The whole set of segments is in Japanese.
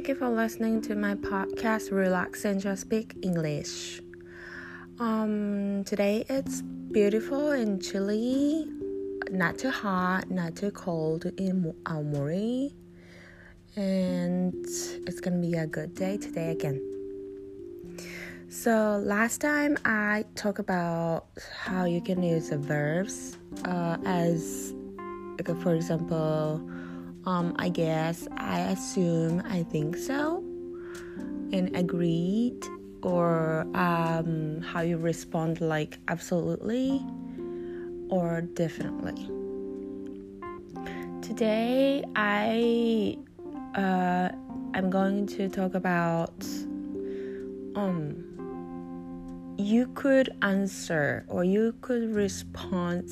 Thank you for listening to my podcast Relax and Just Speak English. Um, today it's beautiful and chilly, not too hot, not too cold in Aomori, and it's gonna be a good day today again. So last time I talked about how you can use the verbs uh, as, like, for example, um, I guess, I assume, I think so, and agreed, or um, how you respond like absolutely or definitely. Today I uh, I'm going to talk about um you could answer or you could respond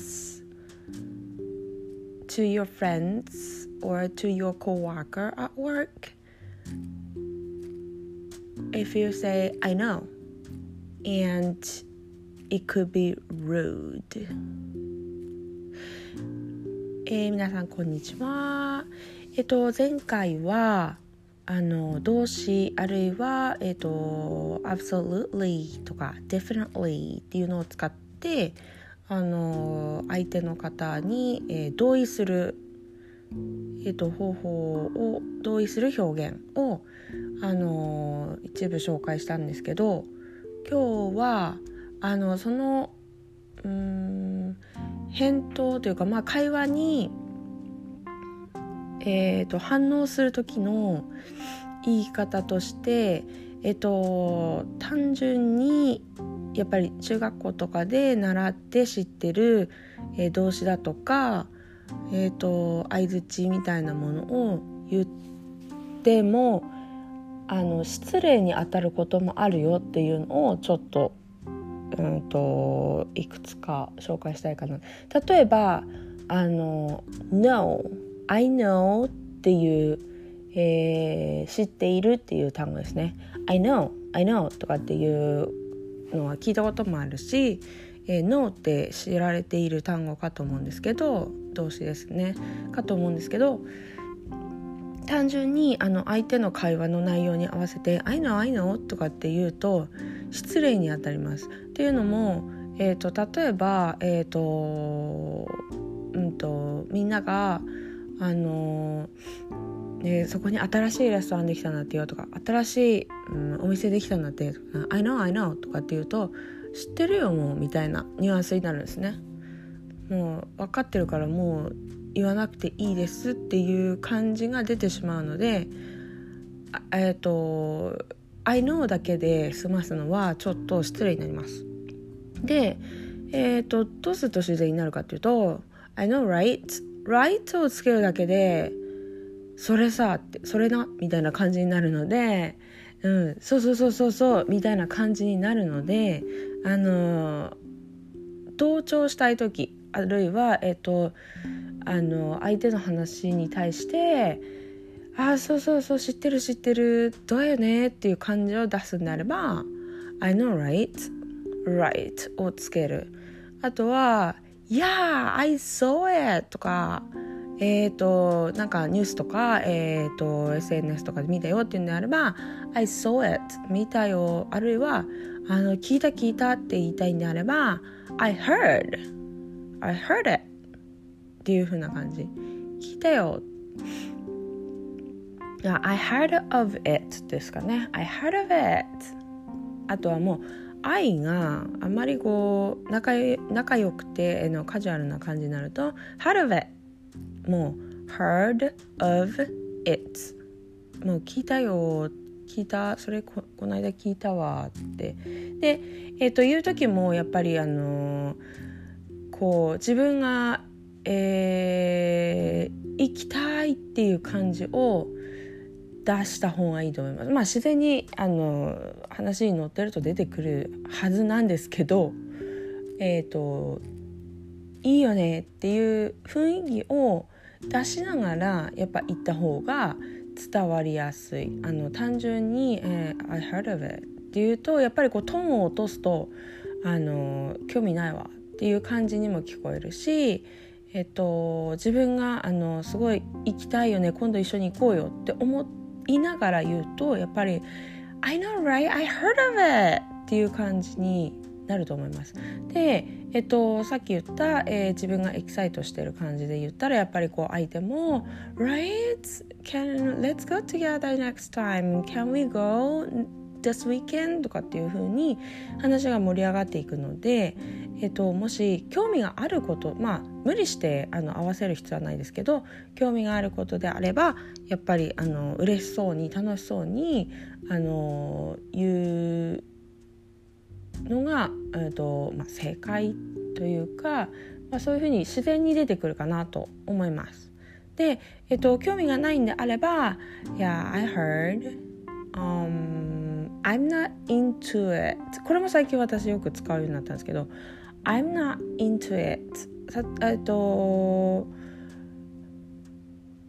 to your friends or to your coworker at work if you say I know and it could be rude えー、皆さんこんにちはえっと前回はあの動詞あるいは、えーと、absolutely とか definitely っていうのを使ってあの相手の方に、えー、同意する、えーと、方法を同意する表現をあの一部紹介したんですけど今日はあのそのうん返答というか、まあ、会話にえーと、反応する時の言い方として、えーと、単純にやっぱり中学校とかで習って知ってる、えー、動詞だとか、えーと、相づちみたいなものを言ってもあの失礼にあたることもあるよっていうのをちょっと,、うんと、いくつか紹介したいかな。例えばあの「No」I know っていう、えー、知っているっていう単語ですね I know I know とかっていうのは聞いたこともあるし、えー、NO って知られている単語かと思うんですけど動詞ですねかと思うんですけど単純にあの相手の会話の内容に合わせて「I know I know」とかって言うと失礼にあたります。っていうのも、えーと、例えば、えーとうんとみんながあのでそこに新しいレストランできたんだってよとか新しい、うん、お店できたんだって「I know I know」とかって言うと「知ってるよもう」みたいなニュアンスになるんですね。もう分かってるからもう言わなくていいですっていう感じが出てしまうのでえっ、ー、と「I know」だけで済ますのはちょっと失礼になります。でえ、ー、とどうすると自然になるかっていうと「I know right」ライトをつけるだけでそれさってそれなみたいな感じになるので、うん、そうそうそうそうそうみたいな感じになるのであの同調したい時あるいはえっとあの相手の話に対して「ああそうそうそう知ってる知ってるどうよね」っていう感じを出すんであれば「I know right」「right」をつけるあとは Yeah, I saw it! とか、えっ、ー、と、なんかニュースとか、えっ、ー、と、SNS とかで見たよっていうんであれば、I saw it! 見たよ。あるいは、あの、聞いた聞いたって言いたいんであれば、I heard! I heard it! っていう風な感じ。聞いたよ。I heard of it ですかね。I heard of it! あとはもう、愛があまりこう仲仲良くてのカジュアルな感じになると heard of it もう heard of it もう聞いたよ聞いたそれここの間聞いたわって。でえっ、ー、という時もやっぱりあのこう自分がえー、行きたいっていう感じを出した方がいいと思います。まあ自然にあの話に乗ってると出てくるはずなんですけど、えっ、ー、といいよねっていう雰囲気を出しながらやっぱ言った方が伝わりやすい。あの単純に、えー、I heard of it っていうとやっぱりこうトーンを落とすとあの興味ないわっていう感じにも聞こえるし。えっと、自分があのすごい行きたいよね今度一緒に行こうよって思いながら言うとやっぱり「I know right? I heard of it」っていう感じになると思います。で、えっと、さっき言った、えー、自分がエキサイトしてる感じで言ったらやっぱりこう相手も「Right? Can, let's go together next time. Can we go this weekend?」とかっていう風に話が盛り上がっていくので、えっと、もし興味があることまあ無理してあの合わせる必要はないですけど興味があることであればやっぱりあの嬉しそうに楽しそうにあの言うのが、えーとまあ、正解というか、まあ、そういうふうに自然に出てくるかなと思います。で、えーと、興味がないんであれば「Yeah, I heard、um, I'm not into it」これも最近私よく使うようになったんですけど「I'm not into it」えっと、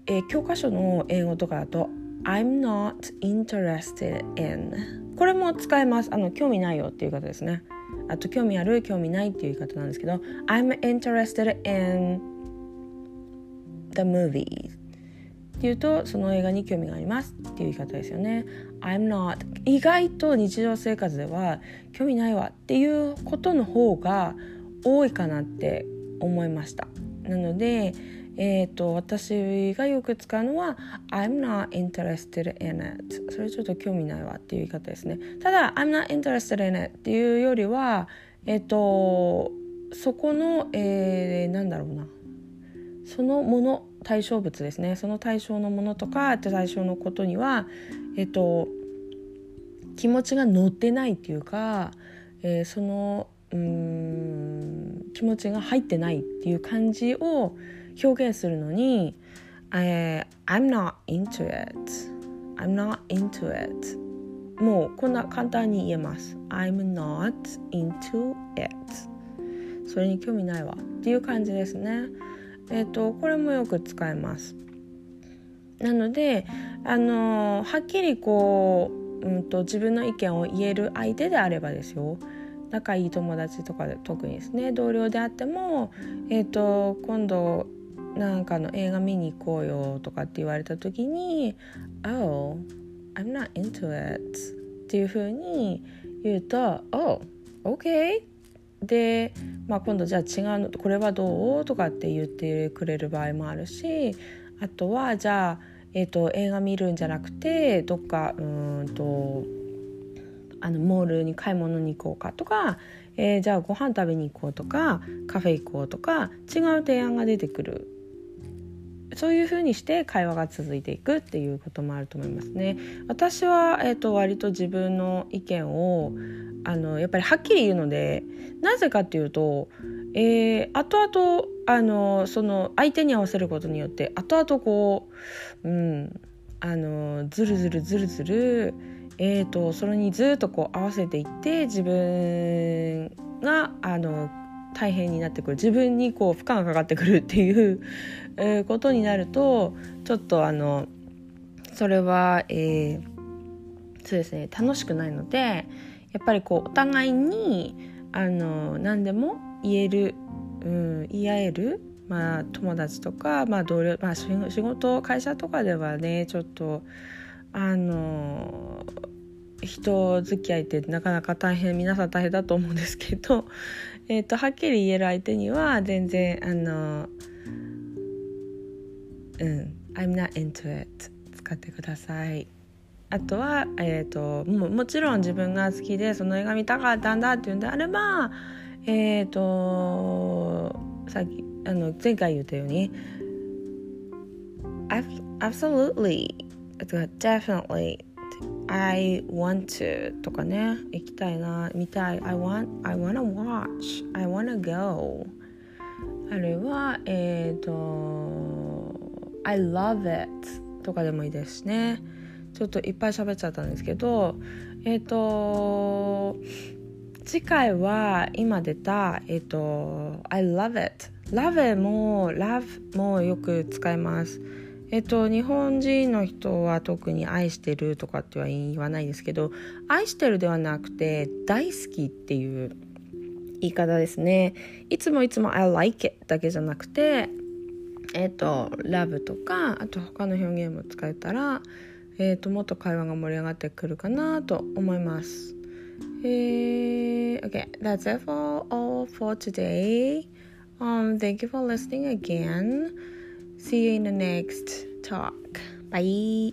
えー、教科書の英語とかだと「I'm not interested in」これも使えます。あの興味ないよっていう方ですね。あと興味ある興味ないっていう言い方なんですけど I'm interested in the movie っていうとその映画に興味がありますっていう言い方ですよね。I'm not 意外と日常生活では興味ないわっていうことの方が多いかなって思いました。なのでえーと、私がよく使うのは「I'm not interested in it」それちょっと興味ないわっていう言い方ですね。ただ「I'm not interested in it」っていうよりはえっ、ー、とそこの、えー、なんだろうな。そのもの対象物ですね。その対象のものとか対象のことにはえっ、ー、と気持ちが乗ってないっていうか、えー、そのうん気持ちが入ってないっていう感じを表現するのに、えー、I'm not into it. I'm not into it. もうこんな簡単に言えます。I'm not into it. それに興味ないわ。っていう感じですね。えっ、ー、とこれもよく使えます。なのであのはっきりこう、うんと、自分の意見を言える相手であればですよ。仲いい友達とかで特にですね。同僚であっても、えーと今度なんかの映画見に行こうよとかって言われた時に「Oh, I'm not into it」っていう風に言うと「Oh, OK」で、まあ、今度じゃあ違うのこれはどうとかって言ってくれる場合もあるしあとはじゃあ、えーと、映画見るんじゃなくてどっかうんとあのモールに買い物に行こうかとか、えー、じゃあご飯食べに行こうとかカフェ行こうとか違う提案が出てくるそういうふうにして会話が続いていくっていうこともあると思いますね。私は、えーと、割と自分の意見をあのやっぱりはっきり言うのでなぜかっていうと、えー、後々あのその相手に合わせることによって後々こう、うん、あのずるずるずるずる、えーとそれにずっとこう合わせていって自分があの大変になってくる。自分にこう負荷がかかってくるっていう、ことになるとちょっとあのそれは、えー、そうですね楽しくないのでやっぱりこうお互いにあの何でも言える、うん、言い合える、まあ、友達とか、まあ、同僚、まあ、仕事会社とかではねちょっとあの人付き合いってなかなか大変皆さん大変だと思うんですけど、えーと、はっきり言える相手には全然あのうん I'm not into it 使ってください。あとは、えーと、ももちろん自分が好きでその映画見たかったんだっていうんであればえっ、ー、とさっきあの前回言ったように absolutely definitely I want to とかね行きたいな。見たい。I want I wanna watch. I wanna go. あるいはえっ、ー、と I love it とかでもいいですね。ちょっといっぱい喋っちゃったんですけどえっ、ー、と次回は今出たえっ、ー、と I love it love も love もよく使います。えっと、日本人の人は特に愛してるとかっては言わないですけど愛してるではなくて大好きっていう言い方ですねいつもいつも I like it だけじゃなくてえっ、と love とかあと他の表現も使えたら、えーと、もっと会話が盛り上がってくるかなと思います。えー、okay, that's it for all for today. Um, thank you for listening again. See you in the next talk. Bye.